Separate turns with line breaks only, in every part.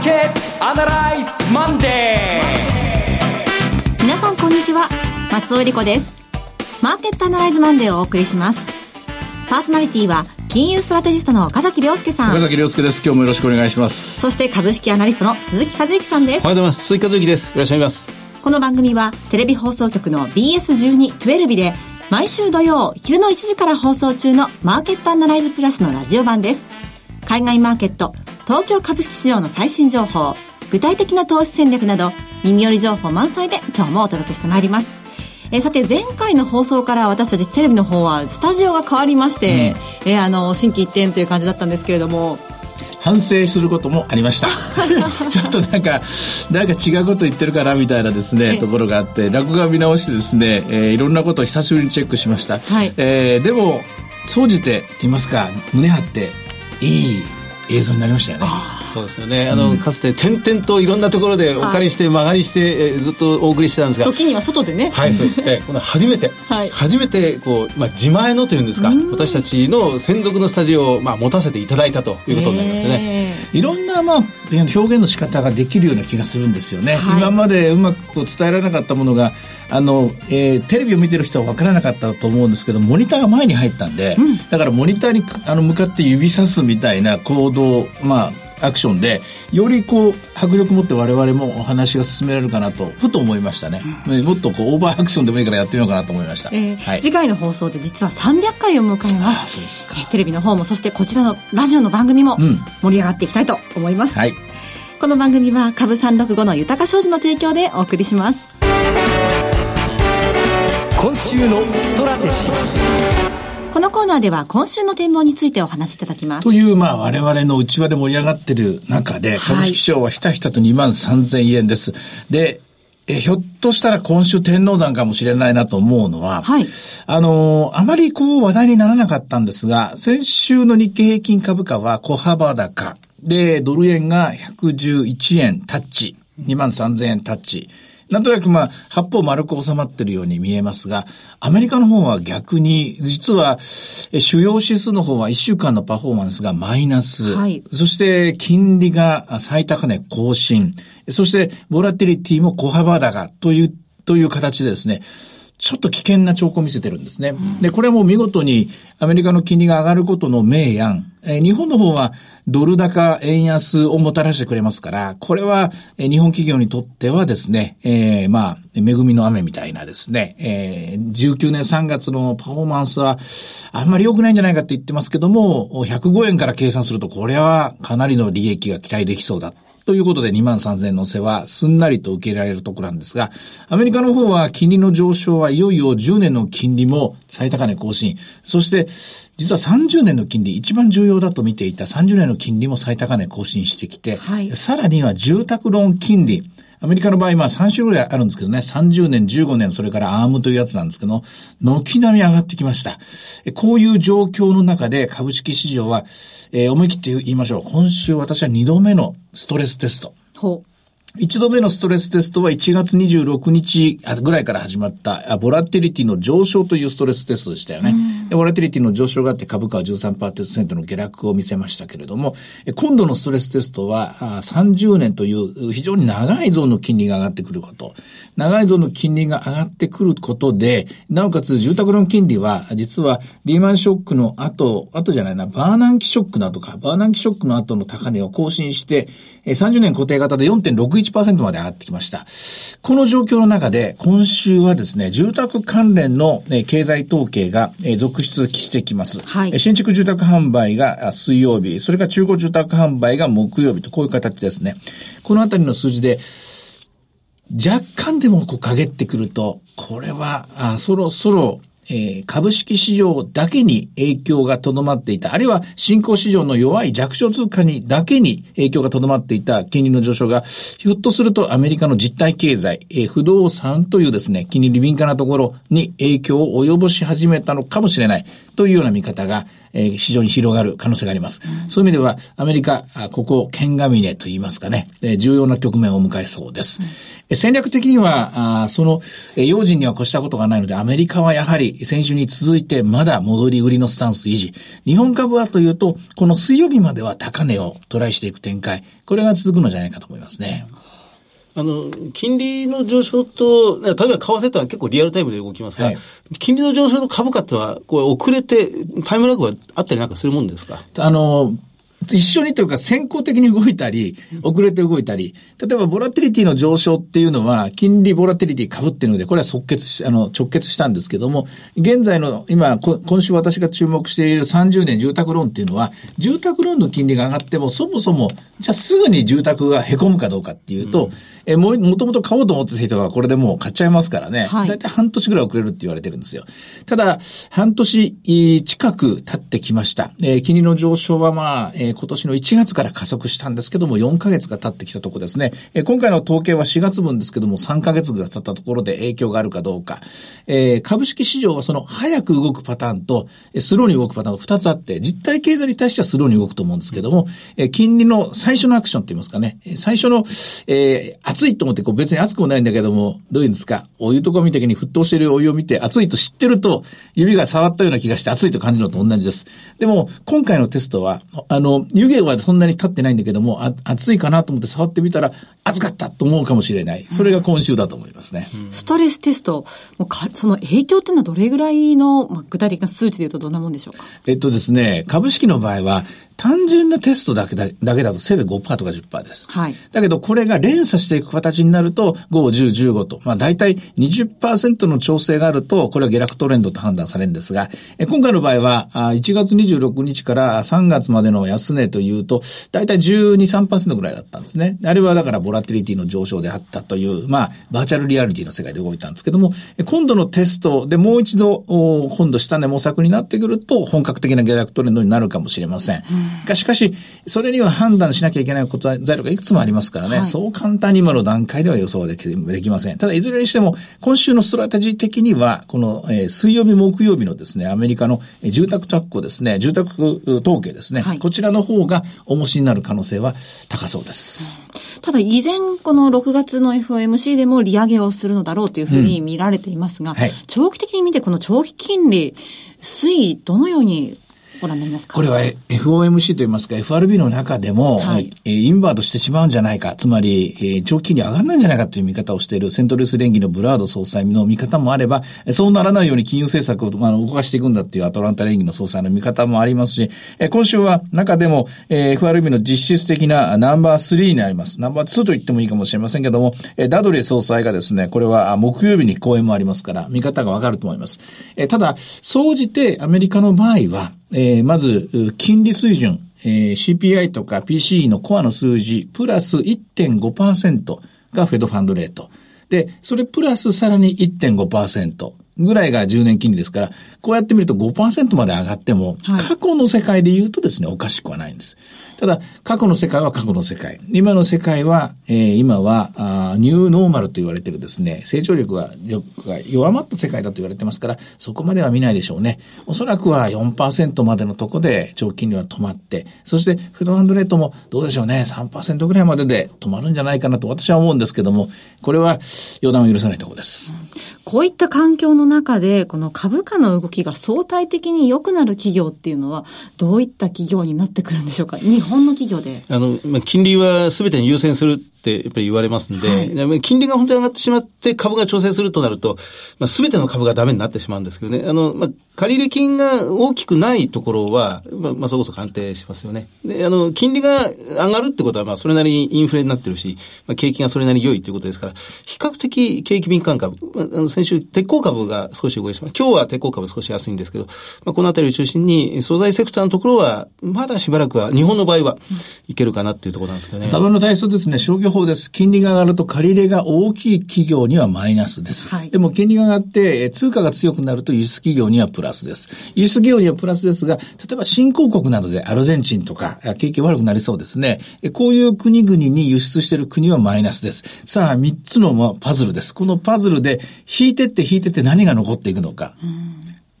ーケットアナライズマンデー。
皆さんこんにちは。松尾英里子です。マーケットアナライズマンデーをお送りします。パーソナリティは金融ストラテジストの岡崎良介さん。
岡崎良介です。今日もよろしくお願いします。
そして株式アナリストの鈴木一之さんです。
おはようございます。鈴木一之です。よろしくお願いします。
この番組はテレビ放送局の BS12-12 で毎週土曜昼の1時から放送中のマーケットアナライズプラスのラジオ版です。海外マーケット、東京株式市場の最新情報、具体的な投資戦略など、耳寄り情報満載で今日もお届けしてまいります。えさて前回の放送から私たちテレビの方はスタジオが変わりまして、うん、えあの心機一転という感じだったんですけれども。
反省することもありました。ちょっとなんかなんか違うこと言ってるかなみたいなですねところがあって落語を見直してですね、えー、いろんなことを久しぶりにチェックしました、はい、えー、でも総じて言いますか？胸張っていい映像になりましたよね。
そうですよね。あの、うん、かつて点々といろんなところでお借りして曲がりして、えー、ずっとお送りしてたんですが。
時には外でね。
はい、そうです。えー、この初めて、はい、初めて、こう、まあ、自前のというんですか、私たちの専属のスタジオを、まあ、持たせていただいたということになりますよね。
いろんな、まあ、表現の仕方ができるような気がするんですよね。はい、今までうまくこう伝えられなかったものが、あの、えー、テレビを見てる人は分からなかったと思うんですけど、モニターが前に入ったんで、うん、だからモニターにあの向かって指さすみたいな行動、まあ、アクションで、よりこう、迫力持って我々もお話が進められるかなと、ふと思いましたね。うん、もっとこう、オーバーアクションでもいいからやってみようかなと思いました。え
ーはい、次回の放送で実は300回を迎えます。あそうですか、えー、テレビの方も、そしてこちらのラジオの番組も盛り上がっていきたいと思います。うん、はい。この番組は株365の豊か商事の提供でお送りします。
今週のストラテジー
このコーナーでは今週の展望についてお話しいただきます。
という、まあ、我々の内輪で盛り上がっている中で、株式市場はひたひたと2万3000円です。で、えひょっとしたら今週天王山かもしれないなと思うのは、はい、あの、あまりこう話題にならなかったんですが、先週の日経平均株価は小幅高。で、ドル円が111円タッチ。2万3000円タッチ。なんとなくまあ、八方丸く収まってるように見えますが、アメリカの方は逆に、実は、主要指数の方は1週間のパフォーマンスがマイナス。はい、そして、金利が最高値更新。そして、ボラティリティも小幅高という、という形でですね、ちょっと危険な兆候を見せてるんですね。で、これはもう見事にアメリカの金利が上がることの明暗。え、日本の方はドル高円安をもたらしてくれますから、これは、え、日本企業にとってはですね、えー、まあ、恵みの雨みたいなですね、えー、19年3月のパフォーマンスはあんまり良くないんじゃないかって言ってますけども、105円から計算するとこれはかなりの利益が期待できそうだ。ということで2万3000のせはすんなりと受け入れられるところなんですが、アメリカの方は金利の上昇はいよいよ10年の金利も最高値更新。そして、実は30年の金利、一番重要だと見ていた30年の金利も最高値更新してきて、はい、さらには住宅ローン金利、アメリカの場合、まあ3種類あるんですけどね、30年、15年、それからアームというやつなんですけど、軒並み上がってきました。こういう状況の中で株式市場は、えー、思い切って言いましょう。今週私は2度目のストレステスト。ほう。一度目のストレステストは1月26日ぐらいから始まったボラティリティの上昇というストレステストでしたよね。ボラティリティの上昇があって株価は13%の下落を見せましたけれども、今度のストレステストは30年という非常に長いゾーンの金利が上がってくること。長いゾーンの金利が上がってくることで、なおかつ住宅ローン金利は実はリーマンショックの後、後じゃないな、バーナンキショックの後か、バーナンキショックの後の高値を更新して、30年固定型で4.61%まで上がってきました。この状況の中で、今週はですね、住宅関連の経済統計が続出してきます。はい、新築住宅販売が水曜日、それから中古住宅販売が木曜日とこういう形ですね。このあたりの数字で、若干でもこう陰ってくると、これは、あそろそろえー、株式市場だけに影響がとどまっていた、あるいは新興市場の弱い弱小通貨にだけに影響がとどまっていた。金利の上昇が、ひょっとするとアメリカの実体経済、えー、不動産というですね、金利敏感なところに影響を及ぼし始めたのかもしれない。というような見方が、えー、市場に広がる可能性があります。うん、そういう意味では、アメリカ、ここ、剣が峰と言いますかね、えー、重要な局面を迎えそうです。うん、戦略的には、あその、えー、用心には越したことがないので、アメリカはやはり、先週に続いてまだ戻り売りのスタンス維持。日本株はというと、この水曜日までは高値をトライしていく展開。これが続くのじゃないかと思いますね。
あの、金利の上昇と、例えば為替とは結構リアルタイムで動きますが、はい、金利の上昇と株価とは、こう遅れて、タイムラグはあったりなんかするもんですか？
あの、一緒にというか先行的に動いたり、遅れて動いたり、例えばボラティリティの上昇っていうのは、金利ボラティリティ株っていうので、これは即決あの、直結したんですけども、現在の、今、今週私が注目している30年住宅ローンっていうのは、住宅ローンの金利が上がっても、そもそも、じゃあすぐに住宅が凹むかどうかっていうと、うんえも、もともと買おうと思ってた人がこれでもう買っちゃいますからね。はい。だいたい半年ぐらい遅れるって言われてるんですよ。ただ、半年近く経ってきました。えー、金利の上昇はまあ、えー、今年の1月から加速したんですけども、4ヶ月が経ってきたところですね。えー、今回の統計は4月分ですけども、3ヶ月が経ったところで影響があるかどうか。えー、株式市場はその早く動くパターンと、スローに動くパターンが2つあって、実体経済に対してはスローに動くと思うんですけども、えー、金利の最初のアクションって言いますかね、最初の、えー、熱いと思ってこう別に熱くもないんだけども、どういうんですか、お湯とか見た時に沸騰しているお湯を見て熱いと知ってると、指が触ったような気がして熱いと感じるのと同じです。でも、今回のテストは、あの、湯気はそんなに立ってないんだけども、あ熱いかなと思って触ってみたら、熱かったと思うかもしれない。それが今週だと思いますね。
うん、ストレステスト、もうかその影響っていうのはどれぐらいの、まあ、具体的な数値で言うとどんなもんでしょうか？
えっとですね、株式の場合は、単純なテストだけだだけだとせいぜい5%とか10%です。はい。だけどこれが連鎖していく形になると5、10、15と、まあ大体20%の調整があると、これは下落トレンドと判断されるんですが、え今回の場合は1月26日から3月までの安値というと、大体12、3%ぐらいだったんですね。あれはだからボラティリティの上昇であったという、まあバーチャルリアリティの世界で動いたんですけども、今度のテストでもう一度、今度下値模索になってくると本格的な下落トレンドになるかもしれません。うんがしかし、それには判断しなきゃいけないことは材料がいくつもありますからね、はい、そう簡単に今の段階では予想できできません。ただ、いずれにしても、今週のストラテジー的には、この、えー、水曜日、木曜日のですね、アメリカの住宅着工ですね、住宅統計ですね、はい、こちらの方が重しになる可能性は高そうです。
ただ、以前、この6月の FOMC でも利上げをするのだろうというふうに見られていますが、うんはい、長期的に見て、この長期金利、推移、どのようにご覧になりますか？
これは FOMC といいますか FRB の中でも、はい、インバートしてしまうんじゃないか、つまり、長期金利上がらないんじゃないかという見方をしているセントルス連議のブラード総裁の見方もあれば、そうならないように金融政策を、あの動かしていくんだっていうアトランタ連議の総裁の見方もありますし、今週は中でも、FRB の実質的なナンバー3になります。ナンバー2と言ってもいいかもしれませんけども、ダドレー総裁がですね、これは木曜日に講演もありますから、見方がわかると思います。ただ、総じてアメリカの場合は、えー、まず、金利水準、えー、CPI とか PCE のコアの数字、プラス1.5%がフェドファンドレート。で、それプラスさらに1.5%ぐらいが10年金利ですから、こうやってみると5%まで上がっても、過去の世界で言うとですね、おかしくはないんです。ただ、過去の世界は過去の世界。今の世界は、えー、今はあ、ニューノーマルと言われているですね、成長力がが弱まった世界だと言われてますから、そこまでは見ないでしょうね。おそらくは4%までのとこで長期金利は止まって、そしてフェドハンドレートもどうでしょうね、3%ぐらいまでで止まるんじゃないかなと私は思うんですけども、これは予断を許さないところです。
こういった環境の中で、この株価の動きが相対的に良くなる企業っていうのは、どういった企業になってくるんでしょうか？日本の企業で。
あの、まあ、金利は全てに優先するってやっぱり言われますんで、はい、金利が本当に上がってしまって株が調整するとなると、まあ、全ての株がダメになってしまうんですけどね。あの、まあ、借入金が大きくないところは、まあ、まあ、そこそこ安定しますよね。で、あの、金利が上がるってことは、まあ、それなりにインフレになってるし、まあ、景気がそれなりに良いということですから、比較的景気敏感株、まあ、あの先週、鉄鋼株が少し動いてしまう。今日は鉄鋼株少し安いんですけど、まあ、このあたりを中心に、素材セクターのところは、まだしばらくは、日本の場合は、いけるかなっていうところなんですけどね。
株の体操ですね、消です。金利が上がると借り入れが大きい企業にはマイナスです。はい、でも金利が上がって、通貨が強くなると輸出企業にはプラスです。輸出企業にはプラスですが、例えば新興国などでアルゼンチンとか、景気悪くなりそうですね。こういう国々に輸出している国はマイナスです。さあ、三つのパズルです。このパズルで引いてって引いてって何が残っていくのか。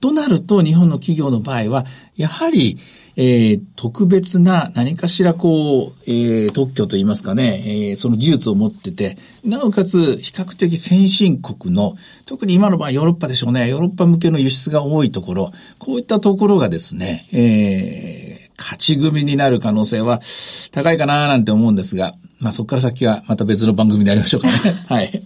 となると、日本の企業の場合は、やはり、えー、特別な何かしらこう、えー、特許といいますかね、えー、その技術を持ってて、なおかつ比較的先進国の、特に今の場合ヨーロッパでしょうね、ヨーロッパ向けの輸出が多いところ、こういったところがですね、えー、勝ち組になる可能性は高いかななんて思うんですが、まあそこから先はまた別の番組でやりましょうかね。はい。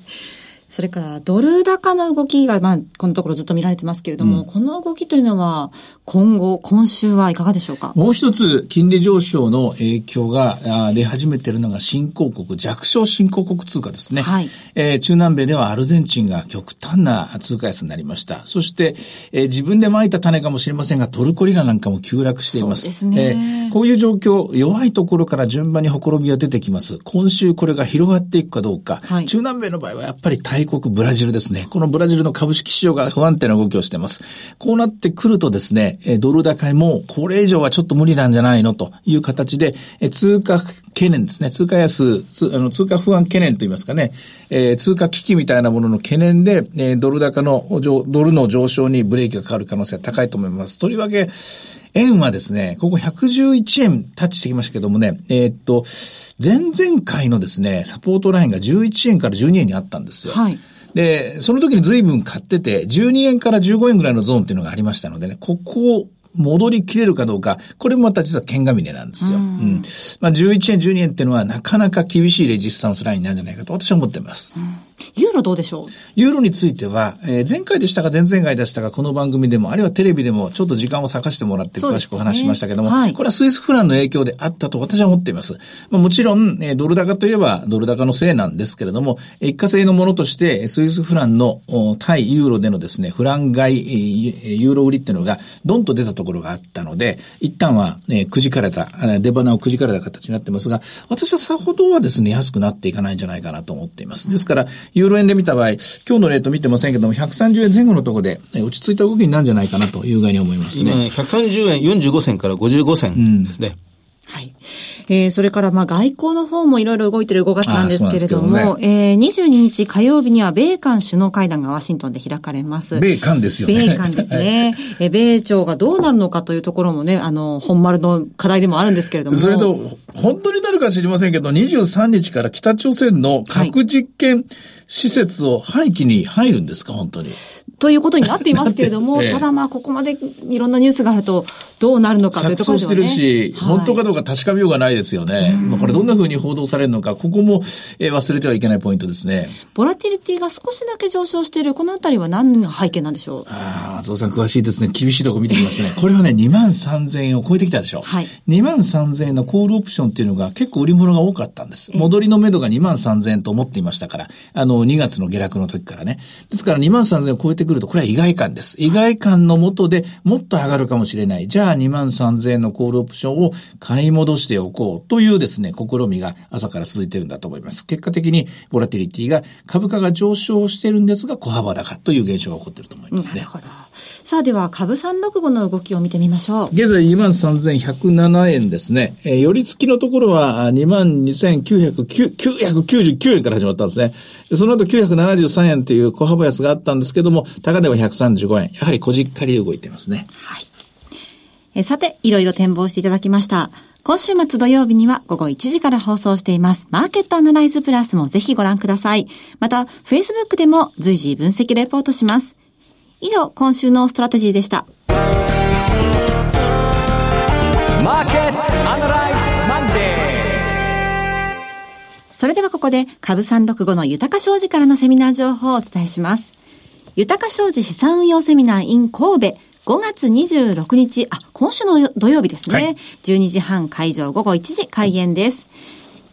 それからドル高の動きが、まあ、このところずっと見られてますけれども、うん、この動きというのは、今後、今週はいかがでしょうか？
もう一つ、金利上昇の影響が出始めているのが新興国、弱小新興国通貨ですね。はい。えー、中南米ではアルゼンチンが極端な通貨安になりました。そして、えー、自分で撒いた種かもしれませんが、トルコリラなんかも急落しています。そうですね。えー、こういう状況、弱いところから順番にほころびが出てきます。今週これが広がっていくかどうか。はい、中南米の場合はやっぱり大国ブラジルですね。このブラジルの株式市場が不安定な動きをしています。こうなってくるとですね、ドル高いもこれ以上はちょっと無理なんじゃないのという形で、通貨懸念ですね。通貨安、通あの通貨不安懸念といいますかね、え、通貨危機みたいなものの懸念で、え、ドル高の、ドルの上昇にブレーキがかかる可能性が高いと思います。とりわけ、円はですね、ここ111円タッチしてきましたけどもね、えー、っと、前々回のですね、サポートラインが11円から12円にあったんですよ。はい。で、その時に随分買ってて、12円から15円ぐらいのゾーンっていうのがありましたのでね、ここを戻りきれるかどうか、これもまた実は剣が峰なんですよ。うん、まあ、11円、12円っていうのはなかなか厳しいレジスタンスラインなんじゃないかと私は思っています。うん
ユーロどうでしょう？
ユーロについては、えー、前回でしたか前々回でしたかこの番組でも、あるいはテレビでもちょっと時間を割かしてもらって詳しくお話しましたけども、ねはい、これはスイスフランの影響であったと私は思っています。まあ、もちろん、えー、ドル高といえばドル高のせいなんですけれども、一過性のものとして、スイスフランの対ユーロでのですね、フラン買い、ユーロ売りっていうのがドンと出たところがあったので、一旦は、えー、くじかれた、出花をくじかれた形になってますが、私はさほどはですね、安くなっていかないんじゃないかなと思っています。ですから、ユーロ円で見た場合、今日のレート見てませんけども、130円前後のところで、落ち着いた動きになるんじゃないかなという具合に思いますね。今、
130円45銭から55銭ですね。うん
はい。えー、それから、まあ、外交の方もいろいろ動いてる5月なんですけれども、ね、えー、22日火曜日には米韓首脳会談がワシントンで開かれます。
米韓ですよね。
米韓ですね。えー、米朝がどうなるのかというところもね、あの、本丸の課題でもあるんですけれども。
それと、本当になるか知りませんけど、23日から北朝鮮の核実験施設を廃棄に入るんですか、本当に？
ということになっていますけれども、ええ、ただまあ、ここまでいろんなニュースがあると、どうなるのかというところで
は、ね、してるし、はい、本当かどうか確かめようがないですよね。まあ、これどんな風に報道されるのか、ここも、えー、忘れてはいけないポイントですね。
ボラティリティが少しだけ上昇している、このあたりは何が背景なんでしょう？
ああ、松尾さん詳しいですね。厳しいとこ見てきますね。これはね、2万3000円を超えてきたでしょ。はい。2万3000円のコールオプションっていうのが結構売り物が多かったんです。戻りの目処が2万3000円と思っていましたから、あの、2月の下落の時からね。ですから2万3000円を超えてくると、これは意外感です。意外感のもとでもっと上がるかもしれない。じゃあ2万3000円のコールオプションを買い戻しておこうというですね、試みが朝から続いてるんだと思います。結果的にボラティリティが株価が上昇してるんですが小幅高という現象が起こってると思いますね。なるほど。
さあでは株365の動きを見てみましょう。
現在23,107円ですね。えー、寄り付きのところは22,999円から始まったんですね。その後973円という小幅安があったんですけども、高値は135円。やはりこじっかり動いてますね。はい。
えさて、いろいろ展望していただきました。今週末土曜日には午後1時から放送しています。マーケットアナライズプラスもぜひご覧ください。また、Facebook でも随時分析レポートします。以上、今週のストラテジーでした。それではここで、株365の豊か商事からのセミナー情報をお伝えします。豊か商事資産運用セミナー in 神戸5月26日、あ、今週の土曜日ですね。はい、12時半会場午後1時開演です。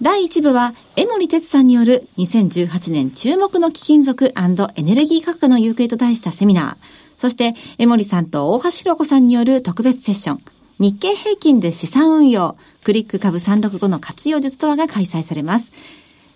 第1部は、江森哲さんによる2018年注目の貴金属エネルギー価格の行方と題したセミナー。そして、江森さんと大橋弘子さんによる特別セッション。日経平均で資産運用、クリック株365の活用術とはが開催されます。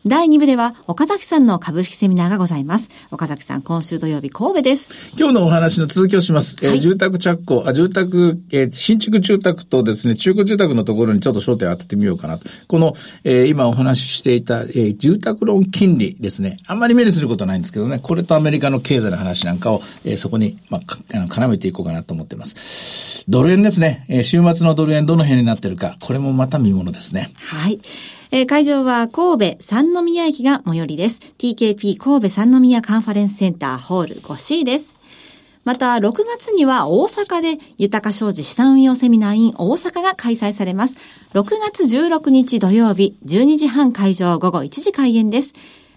第2部では岡崎さんの株式セミナーがございます。岡崎さん、今週土曜日神戸です。
今日のお話の続きをします。はい、えー、住宅着工、あ、住宅、えー、新築住宅とですね、中古住宅のところにちょっと焦点を当ててみようかなと。この、えー、今お話ししていた、えー、住宅ローン金利ですね。あんまり目にすることはないんですけどね、これとアメリカの経済の話なんかを、えー、そこに、まあ、絡めていこうかなと思っています。ドル円ですね。えー、週末のドル円どの辺になってるか、これもまた見ものですね。
はい。えー、会場は神戸三宮駅が最寄りです。TKP 神戸三宮カンファレンスセンターホール 5C です。また、6月には大阪で豊か商事資産運用セミナー in 大阪が開催されます。6月16日土曜日、12時半会場午後1時開演です。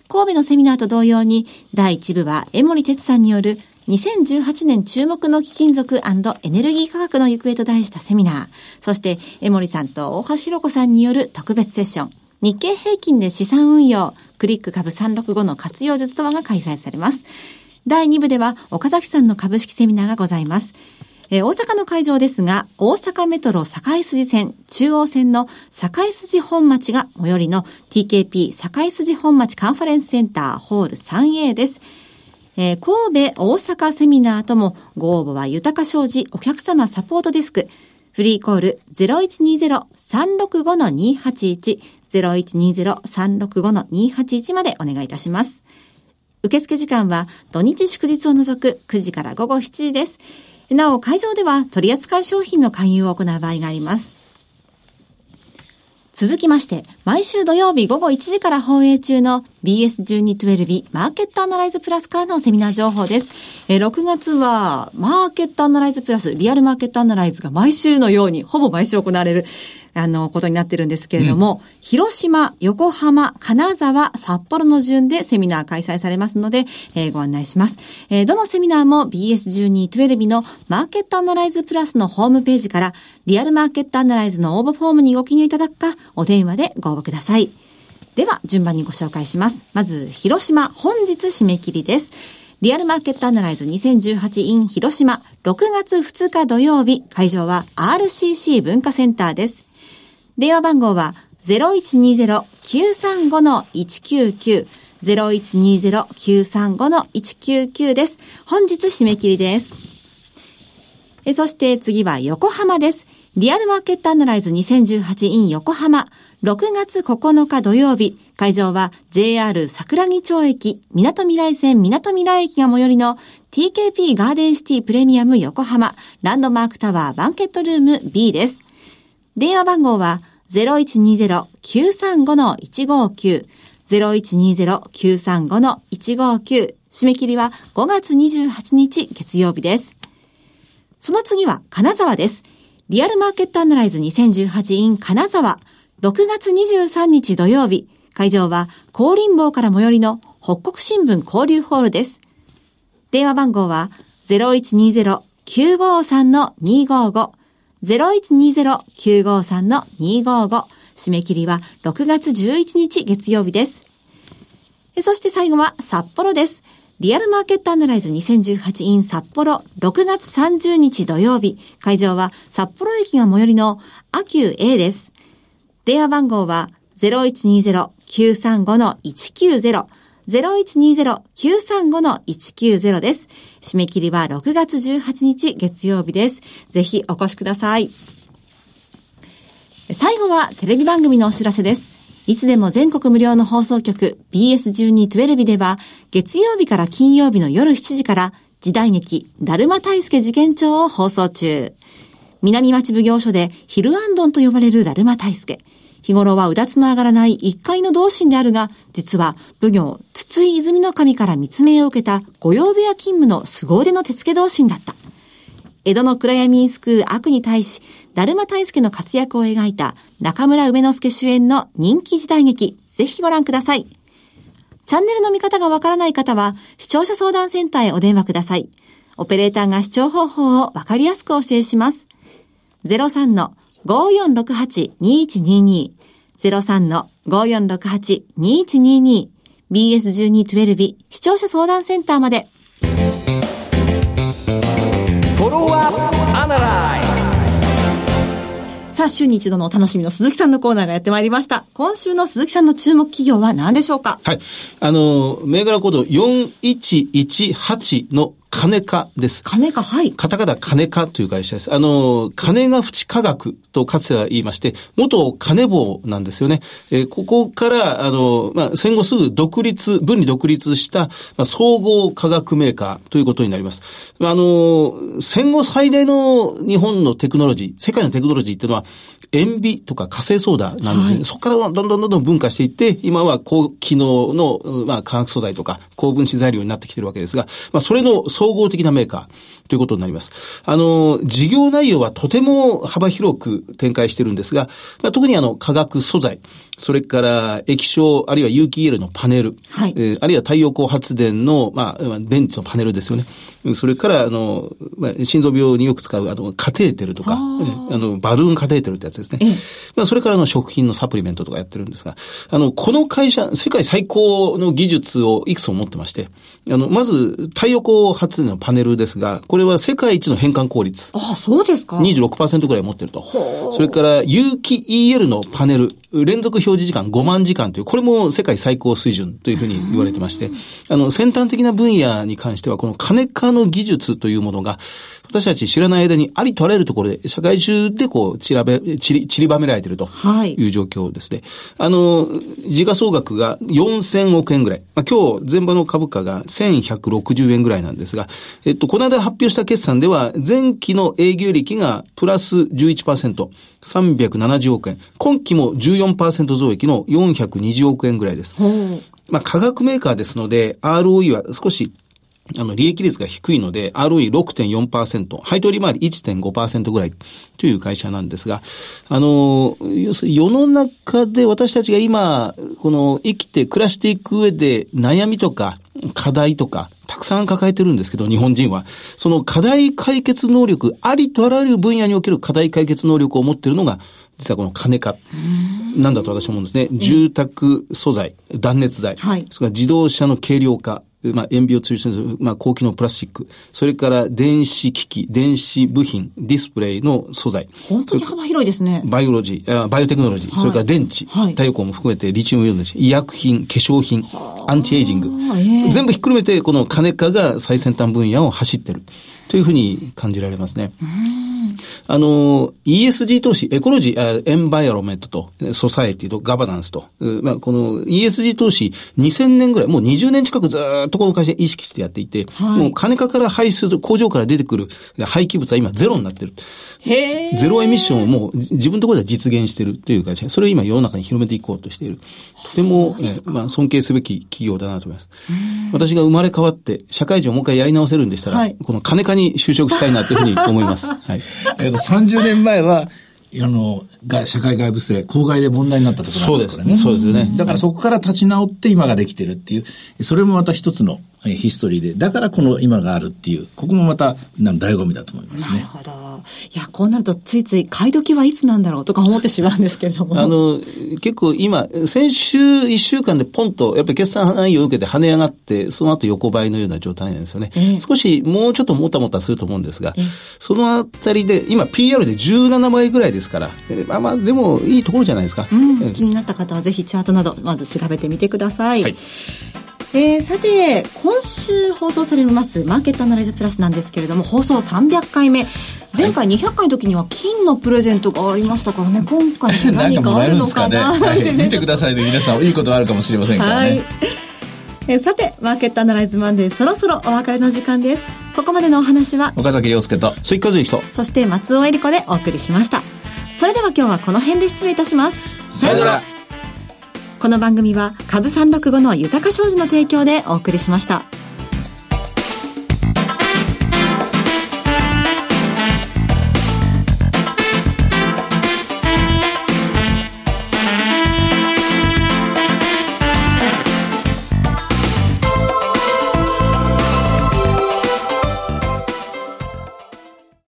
神戸のセミナーと同様に、第1部は江森哲さんによる2018年注目の貴金属エネルギー価格の行方と題したセミナー、そして江森さんと大橋弘子さんによる特別セッション、日経平均で資産運用、クリック株365の活用術とはが開催されます。第2部では岡崎さんの株式セミナーがございます。え、大阪の会場ですが、大阪メトロ堺筋線、中央線の堺筋本町が最寄りの TKP 堺筋本町カンファレンスセンターホール 3A です。えー、神戸大阪セミナーともご応募は豊か商事お客様サポートデスク、フリーコール0120-365-281 0120-365-281までお願いいたします。受付時間は土日祝日を除く9時から午後7時です。なお、会場では取扱い商品の勧誘を行う場合があります。続きまして、毎週土曜日午後1時から放映中の BS1212 マーケットアナライズプラスからのセミナー情報です。え6月はマーケットアナライズプラス、リアルマーケットアナライズが毎週のように、ほぼ毎週行われるあの、ことになってるんですけれども、うん、広島、横浜、金沢、札幌の順でセミナー開催されますので、えー、ご案内します。えー、どのセミナーも BS1212 のマーケットアナライズプラスのホームページから、リアルマーケットアナライズの応募フォームにご記入いただくか、お電話でご応募ください。では、順番にご紹介します。まず、広島、本日締め切りです。リアルマーケットアナライズ 2018in 広島6月2日土曜日会場は RCC 文化センターです。電話番号は0120-935-199 0120-935-199です。本日締め切りです。えそして次は横浜です。リアルマーケットアナライズ 2018in 横浜6月9日土曜日。会場は JR 桜木町駅、港未来線港未来駅が最寄りの TKP ガーデンシティプレミアム横浜ランドマークタワーバンケットルーム B です。電話番号は0120-935-159 0120-935-159締め切りは5月28日月曜日です。その次は金沢です。リアルマーケットアナライズ 2018in 金沢6月23日土曜日会場は高林坊から最寄りの北国新聞交流ホールです。電話番号は0120-953-255 0120-953-255締め切りは6月11日月曜日です。そして最後は札幌です。リアルマーケットアナライズ 2018in 札幌6月30日土曜日。会場は札幌駅が最寄りのアキュー A です。電話番号は0120-935-190 0120-935-190です。締め切りは6月18日月曜日です。ぜひお越しください。最後はテレビ番組のお知らせです。いつでも全国無料の放送局 BS1212 では月曜日から金曜日の夜7時から時代劇だるま大助事件帳を放送中。南町奉行所でヒルアンドンと呼ばれるだるま大助。日頃はうだつの上がらない一階の同心であるが、実は奉行、筒井泉の神から密命を受けた御用部屋勤務の凄腕の手付け同心だった。江戸の暗闇に救う悪に対し、だるま大助の活躍を描いた中村梅之助主演の人気時代劇、ぜひご覧ください。チャンネルの見方がわからない方は、視聴者相談センターへお電話ください。オペレーターが視聴方法をわかりやすくお教えします。03-5468-2122 03-5468-2122 BS1212 視聴者相談センターまで。さあ、は週に一度のお楽しみの鈴木さんのコーナーがやってまいりました。今週の鈴木さんの注目企業は何でしょうか？
はい。あの、銘柄コード4118の金化です。
金化、はい。
カタカナ金化という会社です。あの、金が淵科学とかつては言いまして、元金棒なんですよね。えー、ここから、あの、まあ、戦後すぐ独立、分離独立した、まあ、総合化学メーカーということになります。あの、戦後最大の日本のテクノロジー、世界のテクノロジーっていうのは、塩ビとか火星ソーダなんですね。はい、そこからどんどんどんどん分化していって、今は高機能の、まあ、化学素材とか高分子材料になってきてるわけですが、まあ、それの総合的なメーカーということになります。あの、事業内容はとても幅広く展開してるんですが、まあ、特にあの、化学素材、それから液晶、あるいは有機 EL のパネル、はい、えー、あるいは太陽光発電の、まあ、電池のパネルですよね。それから、あの、まあ、心臓病によく使う、あの、カテーテルとか、あの、バルーンカテーテルってやつですね。まあ、それからの食品のサプリメントとかやってるんですが、あの、この会社、世界最高の技術をいくつも持ってまして、あの、まず、太陽光発電のパネルですが、これは世界一の変換効率。
ああ、そうですか。
26%ぐらい持ってると。それから、有機 EL のパネル、連続表示時間5万時間という、これも世界最高水準というふうに言われてまして、あの、先端的な分野に関しては、この金化の技術というものが、私たち知らない間にありとあらゆるところで、社会中でこう、散らべ、散り、散りばめられているという状況ですね。はい、あの、時価総額が4000億円ぐらい。まあ、今日、全場の株価が1160円ぐらいなんですが、えっと、この間発表した決算では、前期の営業利益がプラス11%、370億円。今期も14%増益の420億円ぐらいです。まあ、化学メーカーですので、ROE は少しあの、利益率が低いので、ROE6.4%、配当利回り1.5%ぐらいという会社なんですが、あの、要するに世の中で私たちが今、この生きて暮らしていく上で悩みとか課題とか、たくさん抱えてるんですけど、日本人は。その課題解決能力、ありとあらゆる分野における課題解決能力を持っているのが、実はこの金化なんだと私は思うんですね。住宅素材、断熱材、はい、それから自動車の軽量化、まあ、塩ビを中心とする、まあ、高機能プラスチック、それから電子機器、電子部品、ディスプレイの素材。
本当に幅広いですね。
バイオロジー、バイオテクノロジー、はい、それから電池、はい、太陽光も含めてリチウムイオン電池、医薬品、化粧品、アンチエイジング、えー、全部ひっくるめて、この金化が最先端分野を走ってる。というふうに感じられますね。あの、ESG 投資、エコロジー、エンバイアロメントと、ソサエティとガバナンスと、まあ、この ESG 投資2000年ぐらい、もう20年近くずっとこの会社意識してやっていて、はい、もう金かから排出工場から出てくる廃棄物は今ゼロになってる。ゼロエミッションをもう自分のところで実現しているという会社、それを今世の中に広めていこうとしている。とても、えまあ、尊敬すべき企業だなと思います。私が生まれ変わって社会人をもう一回やり直せるんでしたら、はい、この金かに就職したいなというふうに思います。はい。
えっと、30年前は、あの、社会外部性、公害で問題になったところなんですからね。
そうですよね。
だからそこから立ち直って今ができてるっていう、それもまた一つのヒストリーで、だからこの今があるっていう、ここもまた、な醍醐味だと思いますね。なるほど。
いや、こうなるとついつい買い時はいつなんだろうとか思ってしまうんですけれども。
あの、結構今、先週一週間でポンと、やっぱり決算範囲を受けて跳ね上がって、その後横ばいのような状態なんですよね。えー、少しもうちょっともたもたすると思うんですが、えー、そのあたりで、今 PR で17倍ぐらいですから、えー、まあまあ、でもいいところじゃないですか。
うん、気になった方はぜひチャートなど、まず調べてみてください。はいえー、さて今週放送されますマーケットアナライズプラスなんですけれども放送300回目。前回200回の時には金のプレゼントがありましたからね。今回何かあるのかな
か、ね。はい、見てくださいね皆さん。いいことあるかもしれませんからね、はい、
えさてマーケットアナライズマンデーそろそろお別れの時間です。ここまでのお話は
岡崎洋介と
鈴木和之と
そして松尾恵里子でお送りしました。それでは今日はこの辺で失礼いたします。
さよなら
この番組は株三六五の豊か商事の提供でお送りしました。